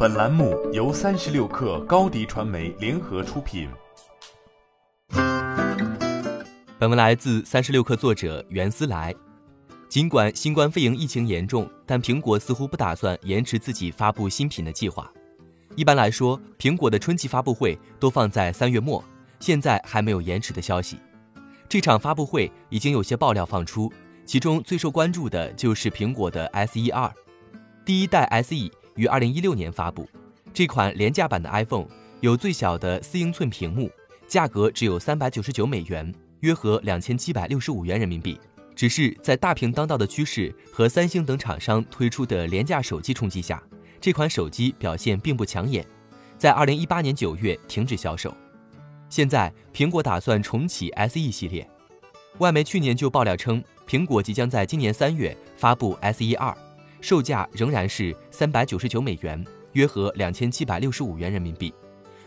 本栏目由三十六氪高低传媒联合出品。本文来自三十六氪作者袁思来。尽管新冠肺炎疫情严重，但苹果似乎不打算延迟自己发布新品的计划。一般来说，苹果的春季发布会都放在三月末，现在还没有延迟的消息。这场发布会已经有些爆料放出，其中最受关注的就是苹果的 SE 二，第一代 SE。于二零一六年发布，这款廉价版的 iPhone 有最小的四英寸屏幕，价格只有三百九十九美元，约合两千七百六十五元人民币。只是在大屏当道的趋势和三星等厂商推出的廉价手机冲击下，这款手机表现并不抢眼，在二零一八年九月停止销售。现在苹果打算重启 SE 系列，外媒去年就爆料称，苹果即将在今年三月发布 SE 二。售价仍然是三百九十九美元，约合两千七百六十五元人民币。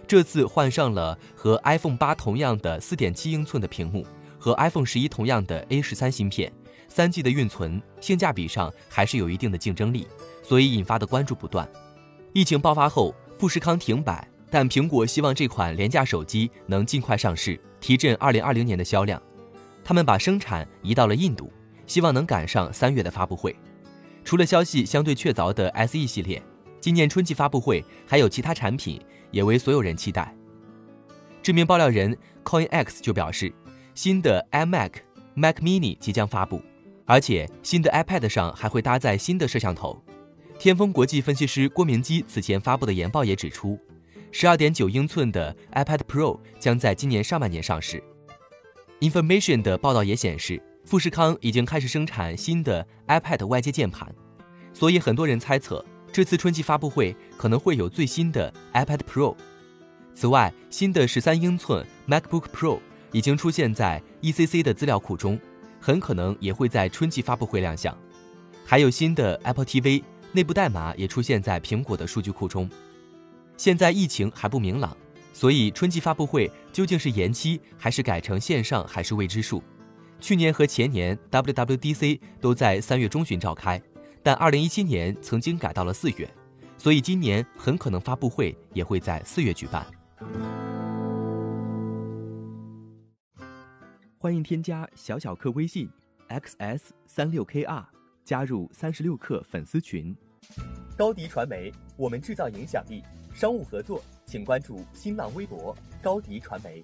这次换上了和 iPhone 八同样的四点七英寸的屏幕，和 iPhone 十一同样的 A 十三芯片，三 G 的运存，性价比上还是有一定的竞争力，所以引发的关注不断。疫情爆发后，富士康停摆，但苹果希望这款廉价手机能尽快上市，提振二零二零年的销量。他们把生产移到了印度，希望能赶上三月的发布会。除了消息相对确凿的 SE 系列，今年春季发布会还有其他产品也为所有人期待。知名爆料人 CoinX 就表示，新的 iMac、Mac Mini 即将发布，而且新的 iPad 上还会搭载新的摄像头。天风国际分析师郭明基此前发布的研报也指出，12.9英寸的 iPad Pro 将在今年上半年上市。Information 的报道也显示。富士康已经开始生产新的 iPad 外接键盘，所以很多人猜测这次春季发布会可能会有最新的 iPad Pro。此外，新的13英寸 MacBook Pro 已经出现在 ECC 的资料库中，很可能也会在春季发布会亮相。还有新的 Apple TV 内部代码也出现在苹果的数据库中。现在疫情还不明朗，所以春季发布会究竟是延期还是改成线上还是未知数。去年和前年 WWDC 都在三月中旬召开，但二零一七年曾经改到了四月，所以今年很可能发布会也会在四月举办。欢迎添加小小客微信 xs 三六 kr 加入三十六氪粉丝群。高迪传媒，我们制造影响力。商务合作，请关注新浪微博高迪传媒。